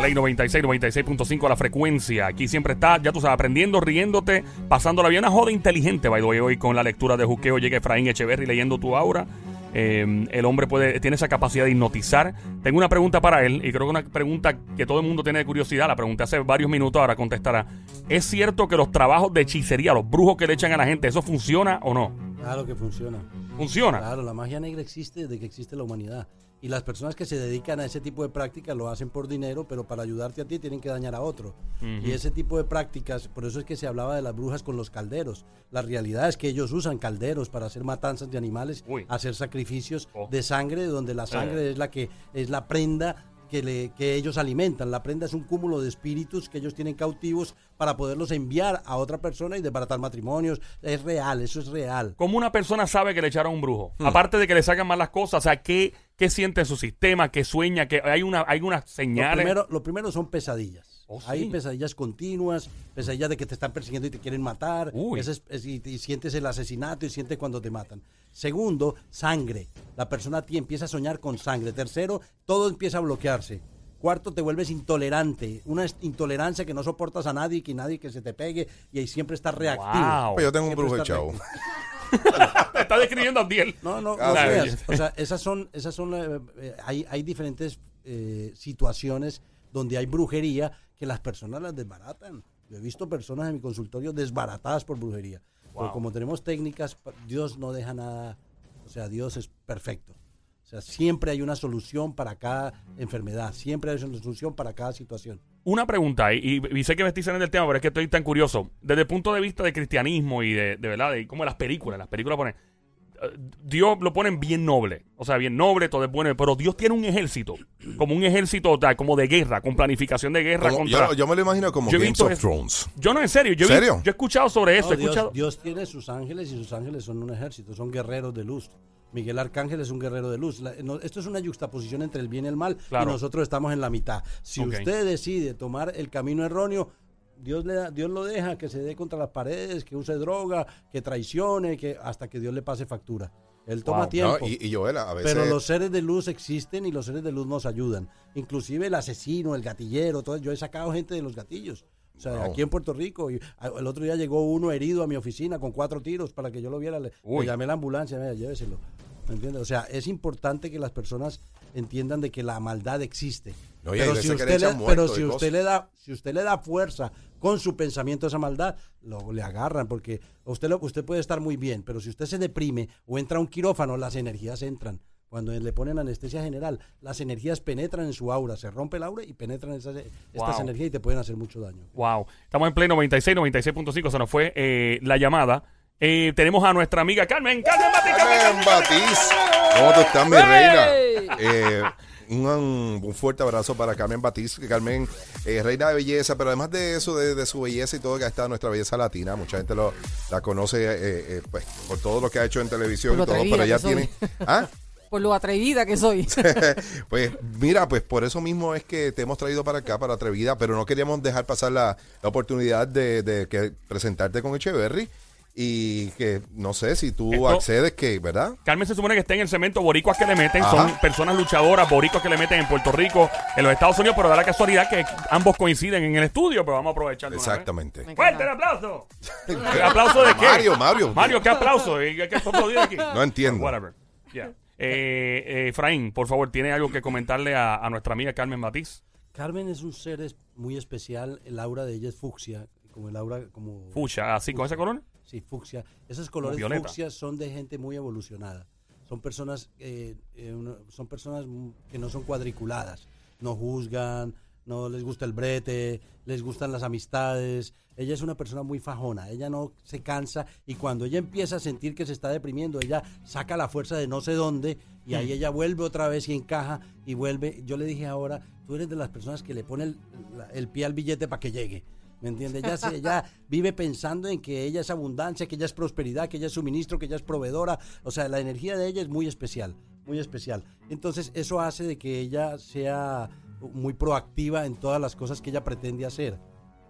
Ley 96, 96.5 la frecuencia. Aquí siempre está, ya tú sabes, aprendiendo, riéndote, pasando la vida. Una joda inteligente, by the way, hoy con la lectura de Juqueo. Llega Efraín Echeverry leyendo tu aura. Eh, el hombre puede, tiene esa capacidad de hipnotizar. Tengo una pregunta para él y creo que una pregunta que todo el mundo tiene de curiosidad. La pregunté hace varios minutos, ahora contestará. ¿Es cierto que los trabajos de hechicería, los brujos que le echan a la gente, eso funciona o no? Claro que funciona. ¿Funciona? Claro, la magia negra existe desde que existe la humanidad. Y las personas que se dedican a ese tipo de prácticas lo hacen por dinero, pero para ayudarte a ti tienen que dañar a otro. Y ese tipo de prácticas, por eso es que se hablaba de las brujas con los calderos. La realidad es que ellos usan calderos para hacer matanzas de animales, Uy. hacer sacrificios Oh. de sangre, donde la sangre es la que es la prenda que, le, que ellos alimentan. La prenda es un cúmulo de espíritus que ellos tienen cautivos para poderlos enviar a otra persona y desbaratar matrimonios. Es real, eso es real. ¿Cómo una persona sabe que le echaron un brujo? Aparte de que le sacan mal las cosas, o sea, ¿qué, qué siente en su sistema? ¿Qué sueña? ¿Qué, hay, una, ¿Hay unas Lo señales? primero, lo primero son pesadillas. Oh, Hay sí. pesadillas continuas, pesadillas de que te están persiguiendo y te quieren matar. Es- es- y, y sientes el asesinato y sientes cuando te matan. Segundo, sangre. La persona ti empieza a soñar con sangre. Tercero, todo empieza a bloquearse. Cuarto, te vuelves intolerante. Una intolerancia que no soportas a nadie, que nadie que se te pegue y ahí siempre estás reactivo. Wow. Pues yo tengo un brujo. Te está describiendo a Abdiel. No, no, Ah, no sí. creas. O sea, esas son, esas son, eh, eh, hay, hay diferentes eh, situaciones donde hay brujería que las personas las desbaratan. Yo he visto personas en mi consultorio desbaratadas por brujería. Pero como tenemos técnicas, Dios no deja nada, o sea, Dios es perfecto. O sea, siempre hay una solución para cada enfermedad, siempre hay una solución para cada situación. Una pregunta, y, y sé que me estoy saliendo del tema, pero es que estoy tan curioso. Desde el punto de vista de cristianismo y de, de verdad, de como las películas, las películas ponen. Eh, Dios lo ponen bien noble, o sea, bien noble, todo es bueno, pero Dios tiene un ejército, como un ejército o sea, como de guerra, con planificación de guerra Como- contra. yo, yo me lo imagino como Yo Games of eso. Thrones. Yo no, en serio, yo, he vi- ¿Serio? yo he escuchado sobre eso, No, he Dios, escuchado. Dios tiene sus ángeles y sus ángeles son un ejército, son guerreros de luz. Miguel Arcángel es un guerrero de luz. La- no, esto es una yuxtaposición entre el bien y el mal Claro. y nosotros estamos en la mitad. Si usted decide tomar el camino erróneo, Dios, le da- Dios lo deja que se dé contra las paredes, que use droga, que traicione, que hasta que Dios le pase factura. Él toma Wow. tiempo. No, y, y Joel, a veces. Pero los seres de luz existen y los seres de luz nos ayudan. Inclusive el asesino, el gatillero, todo. Yo he sacado gente de los gatillos. O sea, Wow. aquí en Puerto Rico. y, a- el otro día llegó uno herido a mi oficina con cuatro tiros para que yo lo viera. Le, le llamé a la ambulancia, mira, lléveselo. ¿Me entiendes? O sea, es importante que las personas entiendan de que la maldad existe. No, pero si usted, le pero si usted le da, si usted le da fuerza con su pensamiento esa maldad, lo, le agarran porque usted, lo, usted puede estar muy bien, pero si usted se deprime o entra a un quirófano, las energías entran. Cuando le ponen anestesia general, las energías penetran en su aura, se rompe el aura y penetran esas, estas Wow. energías y te pueden hacer mucho daño. Wow. Estamos en Play 96, 96.5. Se nos fue eh, la llamada. Eh, tenemos a nuestra amiga Carmen. Carmen Bati, Carmen, Carmen Batiz. ¿Cómo tú estás, mi reina? Eh, un, un fuerte abrazo para Carmen Batiz. que Carmen, eh, reina de belleza, pero además de eso, de, de su belleza y todo, que está nuestra belleza latina. Mucha gente lo, la conoce eh, eh, pues, por todo lo que ha hecho en televisión Por y todo, pero ella tiene. ¿Ah? Por lo atrevida que soy. pues mira, pues por eso mismo es que te hemos traído para acá, para Atrevida, pero no queríamos dejar pasar la, la oportunidad de, de que presentarte con Echeverry y que no sé si tú Esto- accedes, que, ¿verdad? Carmen se supone que está en el cemento boricuas que le meten, Ajá. son personas luchadoras, boricuas que le meten en Puerto Rico, en los Estados Unidos, pero da la casualidad que ambos coinciden en el estudio, pero vamos a aprovechar. Exactamente. Me ¡Fuerte el aplauso! ¿El aplauso de qué? Mario, Mario. Mario, ¿qué aplauso? ¿Y ¿Qué, aquí? No entiendo. Whatever. Yeah. Eh, eh, Efraín, por favor, ¿tiene algo que comentarle a, a nuestra amiga Carmen Batiz? Carmen es un ser es- muy especial, el aura de ella es fucsia, como el aura, como... Fucha, así con ese color. Sí, fucsia. Esos colores violeta. fucsias son de gente muy evolucionada. Son personas, eh, eh, uno- son personas que no son cuadriculadas. No juzgan, no les gusta el brete, les gustan las amistades. Ella es una persona muy fajona. Ella no se cansa y cuando ella empieza a sentir que se está deprimiendo, ella saca la fuerza de no sé dónde y ahí ella vuelve otra vez y encaja y vuelve. Yo le dije ahora, tú eres de las personas que le pone el, la- el pie al billete para que llegue. ¿Me entiendes? Ella, se- vive pensando en que ella es abundancia, que ella es prosperidad, que ella es suministro, que ella es proveedora. O sea, la energía de ella es muy especial, muy especial. Entonces, eso hace de que ella sea muy proactiva en todas las cosas que ella pretende hacer.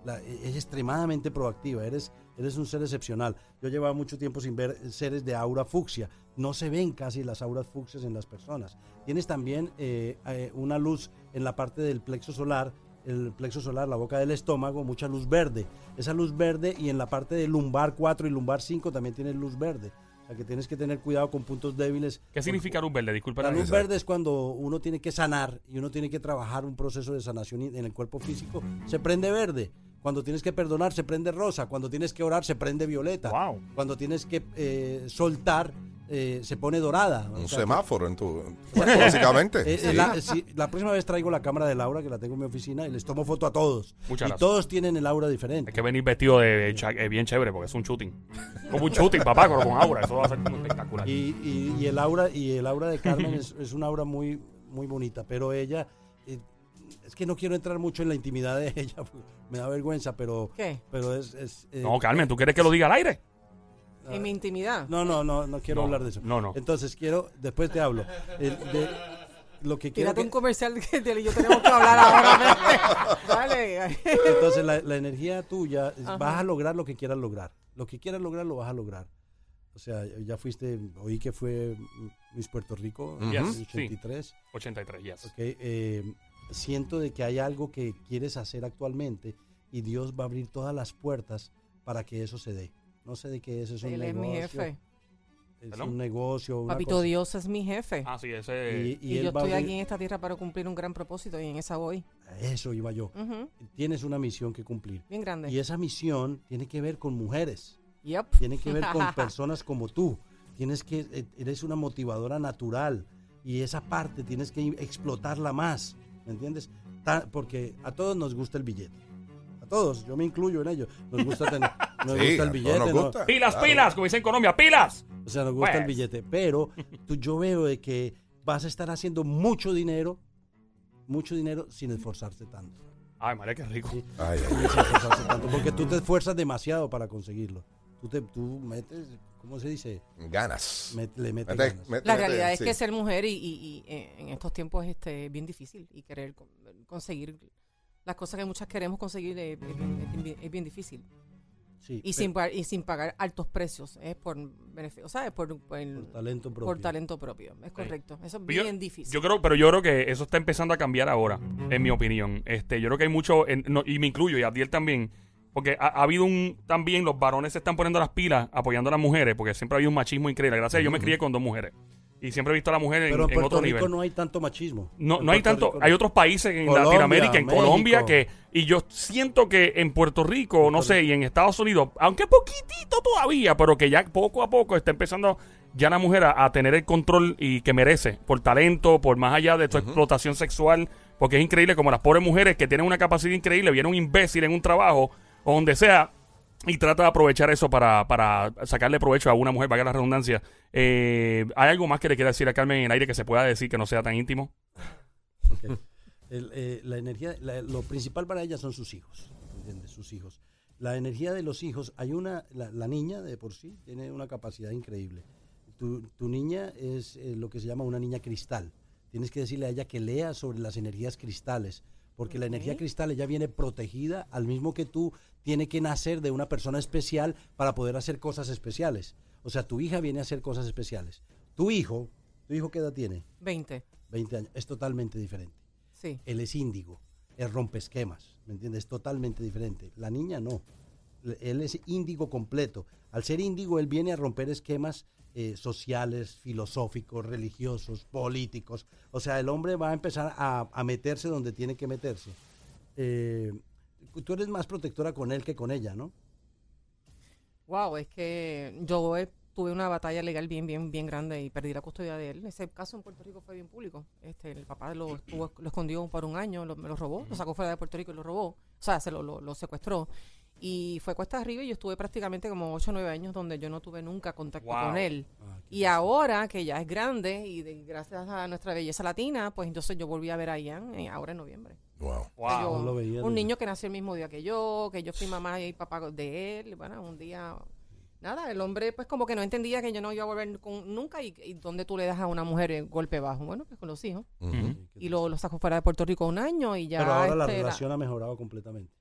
la- es extremadamente proactiva, eres, eres un ser excepcional. Yo llevaba mucho tiempo sin ver seres de aura fucsia, no se ven casi las auras fucsias en las personas. Tienes también eh, eh, una luz en la parte del plexo solar, el plexo solar, la boca del estómago, mucha luz verde. Esa luz verde y en la parte del lumbar 4 y lumbar 5 también tienes luz verde. O sea que tienes que tener cuidado con puntos débiles. ¿Qué significa luz verde? Disculpa. La la- luz Exacto. verde es cuando uno tiene que sanar y uno tiene que trabajar un proceso de sanación en el cuerpo físico. Se prende verde. Cuando tienes que perdonar, se prende rosa. Cuando tienes que orar, se prende violeta. Wow. Cuando tienes que eh, soltar, eh, se pone dorada. O Un sea, semáforo en tu. bueno, básicamente. eh, eh, sí. la, si- la próxima vez traigo la cámara del aura, que la tengo en mi oficina, y les tomo foto a todos. Muchas y gracias. todos tienen el aura diferente. Hay que venir vestido de eh, bien chévere porque es un shooting. Como un shooting, papá, pero con aura. Eso va a ser espectacular. Y, y- y el aura y el aura de Carmen es, es una aura muy muy bonita, pero ella eh, es que no quiero entrar mucho en la intimidad de ella, me da vergüenza, pero ¿Qué? pero es, es, eh, No, Carmen, ¿tú quieres que lo diga al aire? En mi intimidad. no no no no quiero No, hablar de eso. no, no. Entonces quiero después te hablo. El- de- lo que quiero que- un comercial que yo tenemos que hablar ahora. Dale. entonces la, la energía tuya Ajá. vas a lograr lo que quieras lograr. Lo que quieras lograr lo vas a lograr. O sea, ya fuiste, oí que fue Miss Puerto Rico en Yes, el sí. 83. 83, yes. Ok, eh, siento de que hay algo que quieres hacer actualmente y Dios va a abrir todas las puertas para que eso se dé. No sé de qué es, es un Él es negocio. mi jefe. Es ¿Perdón? un negocio. una Papito cosa. Dios es mi jefe. Ah, sí, ese. Y, y y yo estoy aquí en esta tierra para cumplir un gran propósito y en esa voy. Eso iba yo. Ujú, Tienes una misión que cumplir. Bien grande. Y esa misión tiene que ver con mujeres. Yep. Tiene que ver con personas como tú. Tienes que, eh, eres una motivadora natural. Y esa parte tienes que explotarla más. ¿Me entiendes? Porque a todos nos gusta el billete. A todos, yo me incluyo en ello. Nos gusta, tener, nos Sí, gusta el billete. nos ¿no? gusta. Pilas, Claro. pilas, como dicen en Colombia, pilas. O sea, nos gusta el Pues. billete. Pero tú, yo veo de que vas a estar haciendo mucho dinero, mucho dinero sin esforzarte tanto. Ay, madre, qué rico. Sí. Ay, ay, Sin esforzarse tanto, porque tú te esfuerzas demasiado para conseguirlo. Tú, te, tú metes, ¿cómo se dice? ganas. Met- le metes Mete- ganas. mete- La mete- realidad es sí. que ser mujer y, y- y, eh, en estos tiempos este, es bien difícil y querer con- conseguir las cosas que muchas queremos conseguir es, es bien, es bien- es bien difícil. Sí, Y sin, pa- y sin pagar altos precios, es por beneficio, ¿sabes? Por, por, por talento propio. por talento propio, es correcto. Eso es Yo- bien difícil. Yo creo, pero yo creo que eso está empezando a cambiar ahora, en mi opinión. Este, yo creo que hay mucho, en- no, y me incluyo, y Abdiel también, porque ha, ha habido un, también los varones se están poniendo las pilas apoyando a las mujeres, porque siempre ha habido un machismo increíble. Gracias a Dios, yo me crié con dos mujeres. Y siempre he visto a la mujer en, Pero en en Puerto otro Rico nivel. no hay tanto machismo. No, En no hay Puerto tanto, Rico hay no. otros países en Colombia, Latinoamérica, en México. Colombia, que, y yo siento que en Puerto Rico, no sé, y en Estados Unidos, aunque poquitito todavía, pero que ya poco a poco está empezando ya la mujer a, a tener el control y que merece, por talento, por más allá de su explotación sexual, porque es increíble como las pobres mujeres que tienen una capacidad increíble, viene un imbécil en un trabajo o donde sea, y trata de aprovechar eso para, para sacarle provecho a una mujer, valga la redundancia. Eh, ¿Hay algo más que le quiera decir a Carmen en el aire que se pueda decir que no sea tan íntimo? Eh, la energía, lo principal para ella son sus hijos, ¿entiendes? Sus hijos. La energía de los hijos, hay una, la, la niña de por sí tiene una capacidad increíble. Tu, tu niña es eh, lo que se llama una niña cristal. Tienes que decirle a ella que lea sobre las energías cristales, porque la energía cristal ella viene protegida, al mismo que tú, tiene que nacer de una persona especial para poder hacer cosas especiales. O sea, tu hija viene a hacer cosas especiales. Tu hijo, ¿tu hijo qué edad tiene? 20, 20 años, es totalmente diferente. sí. Él es índigo, es rompeesquemas, ¿me entiendes? Es totalmente diferente. La niña no. Él es índigo completo. Al ser índigo, él viene a romper esquemas eh, sociales, filosóficos, religiosos, políticos. O sea, el hombre va a empezar a, a meterse donde tiene que meterse. Eh, tú eres más protectora con él que con ella, ¿no? Wow, es que yo eh, tuve una batalla legal bien, bien, bien grande y perdí la custodia de él. Ese caso en Puerto Rico fue bien público. Este, el papá lo, estuvo- lo escondió por un año, lo- me lo robó, lo sacó fuera de Puerto Rico y lo robó. O sea, se lo, lo, lo secuestró. Y fue cuesta arriba y yo estuve prácticamente como 8 o 9 años donde yo no tuve nunca contacto Wow. con él. Ah, Y ahora que ya es grande y de- gracias a nuestra belleza latina, pues entonces yo volví a ver a Ian eh, ahora en noviembre. Wow. Wow. Yo- No lo veía un niño que nació el mismo día que yo, que yo fui mamá y papá de él. Bueno, un día, nada, el hombre pues como que no entendía que yo no iba a volver con, nunca y, y dónde tú le das a una mujer el golpe bajo. Bueno, pues con los hijos. Y lo, lo sacó fuera de Puerto Rico un año y ya... Pero ahora la este, relación ha mejorado completamente.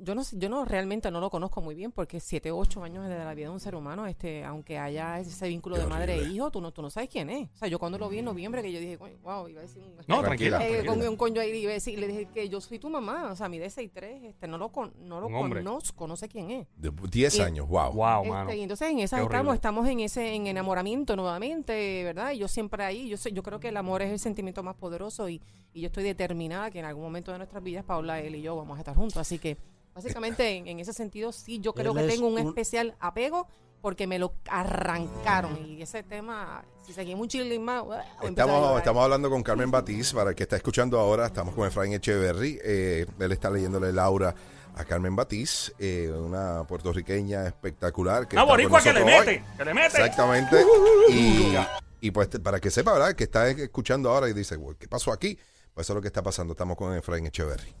Yo no yo no realmente no lo conozco muy bien porque siete ocho años de la vida de un ser humano, este, aunque haya ese vínculo Qué de madre e hijo, tú no, tú no sabes quién es. O sea, yo cuando lo vi en noviembre que yo dije, "Coño, wow, iba a decir un No, Tranquila, eh, tranquila. con un coño ahí iba a decir, le dije que yo soy tu mamá, o sea, mi de 6'3", este, no lo con, no lo conozco, no sé quién es. De 10 Y- años, wow. Wow, Este, mano. y entonces en esas Qué estamos, horrible. estamos en ese en enamoramiento nuevamente, ¿verdad? Y yo siempre ahí, yo sé, yo creo que el amor es el sentimiento más poderoso y, y yo estoy determinada que en algún momento de nuestras vidas Paula, él y yo vamos a estar juntos, así que básicamente en, en ese sentido sí yo creo Él que es tengo un, un- especial apego porque me lo arrancaron y ese tema si seguimos un chilling más voy a empezar a Estamos, llorar. estamos hablando con Carmen Batiz, para el que está escuchando ahora, estamos con Efraín Echeverry. Eh, él está leyéndole Laura a Carmen Batiz, eh, una puertorriqueña espectacular. Que Una está con boricua que le nosotros hoy. mete, que le mete. Exactamente. Y, y pues te- para que sepa, ¿verdad? Que está escuchando ahora y dice, "Güey, ¿qué pasó aquí? Pues eso es lo que está pasando. Estamos con Efraín Echeverry.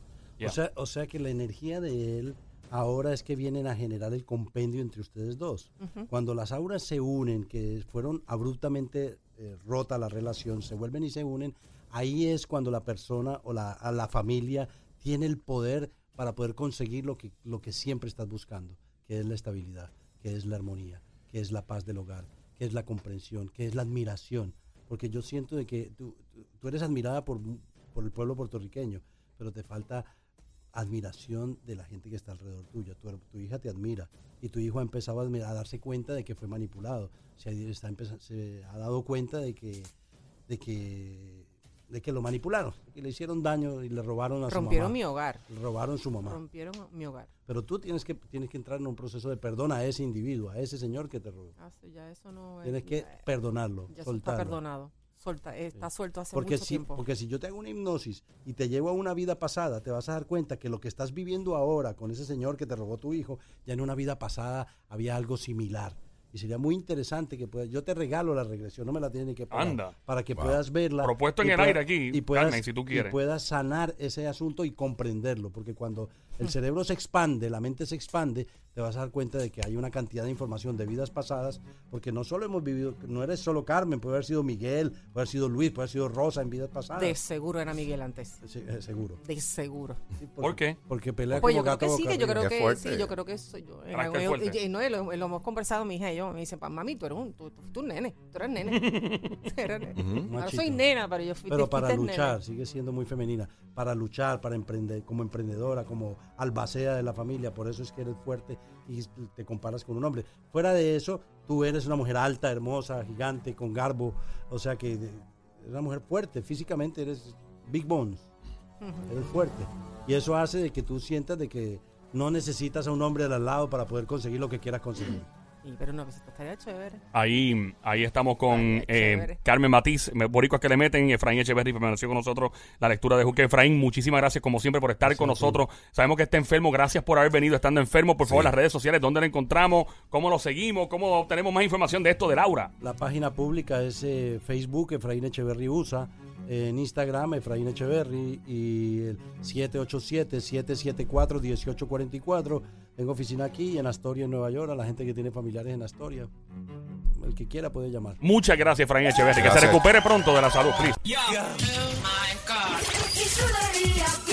O, sea, o sea que la energía de él ahora es que vienen a generar el compendio entre ustedes dos. Cuando las auras se unen, que fueron abruptamente eh, rota la relación, se vuelven y se unen, ahí es cuando la persona o la, a la familia tiene el poder para poder conseguir lo que, lo que siempre estás buscando, que es la estabilidad, que es la armonía, que es la paz del hogar, que es la comprensión, que es la admiración. Porque yo siento de que tú, tú- tú eres admirada por, por el pueblo puertorriqueño, pero te falta admiración de la gente que está alrededor tuyo. Tu, tu hija te admira y tu hijo ha empezado a, admi- a darse cuenta de que fue manipulado. Se ha, está empeza- se ha dado cuenta de que, de que, de que lo manipularon, que le hicieron daño y le robaron a rompieron su mi mamá. hogar Le robaron su mamá. rompieron mi hogar Pero tú tienes que, tienes que entrar en un proceso de perdón a ese individuo, a ese señor que te robó. Ah, sí, ya eso no es- Tienes que perdonarlo, ya eso está soltarlo. perdonado Suelta, eh, está suelto hace Porque mucho si, tiempo porque si yo te hago una hipnosis y te llevo a una vida pasada, te vas a dar cuenta que lo que estás viviendo ahora con ese señor que te robó tu hijo, ya en una vida pasada había algo similar. Y sería muy interesante que puedas, yo te regalo la regresión, no me la tienes ni que pagar, Anda. para que Wow. puedas verla. Propuesto en el pueda- aire aquí, y puedas, Carmen, si tú y puedas sanar ese asunto y comprenderlo, porque cuando el cerebro se expande, la mente se expande, te vas a dar cuenta de que hay una cantidad de información de vidas pasadas, porque no solo hemos vivido, no eres solo Carmen, puede haber sido Miguel, puede haber sido Luis, puede haber sido Rosa en vidas pasadas. de seguro era Miguel antes Sí, eh, seguro. de seguro Sí, ¿Por qué? Porque pelea Pues como yo creo gato que sí, que yo creo que sí, yo creo que soy yo. Algún- fuerte. y- y no, y lo, lo hemos conversado mi hija y yo. Me dice, "Pa, mami, tú eres un, tú, tú, nene, tú eres nene. Tú eres nene. Ahora Machito. soy nena, pero yo fui Pero para luchar, sigue siendo muy femenina. Para luchar, para emprender, como emprendedora, como albacea de la familia. Por eso es que eres fuerte y te comparas con un hombre. Fuera de eso, tú eres una mujer alta, hermosa, gigante, con garbo. O sea que eres una mujer fuerte. Físicamente eres big bones. Eres fuerte. Y eso hace de que tú sientas de que no necesitas a un hombre al lado para poder conseguir lo que quieras conseguir. Y, pero pues esto estaría chévere. Ahí, ahí estamos con eh. Carmen Matiz, boricuas que le meten, Efraín Echeverry permaneció con nosotros la lectura de Juque. Efraín, muchísimas gracias como siempre por estar con nosotros. Sabemos que está enfermo, gracias por haber venido estando enfermo. Por favor, Sí. las redes sociales, ¿dónde lo encontramos? ¿Cómo lo seguimos? ¿Cómo obtenemos más información de esto de Laura? La página pública es eh, Facebook, Efraín Echeverry USA, en Instagram, Efraín Echeverry, y el 787-774-1844. Tengo oficina aquí en Astoria, en Nueva York, a la gente que tiene familiares en Astoria. El que quiera puede llamar. Muchas gracias, Efraín Echeverry. Que se recupere pronto de la salud, please. Es una vida bien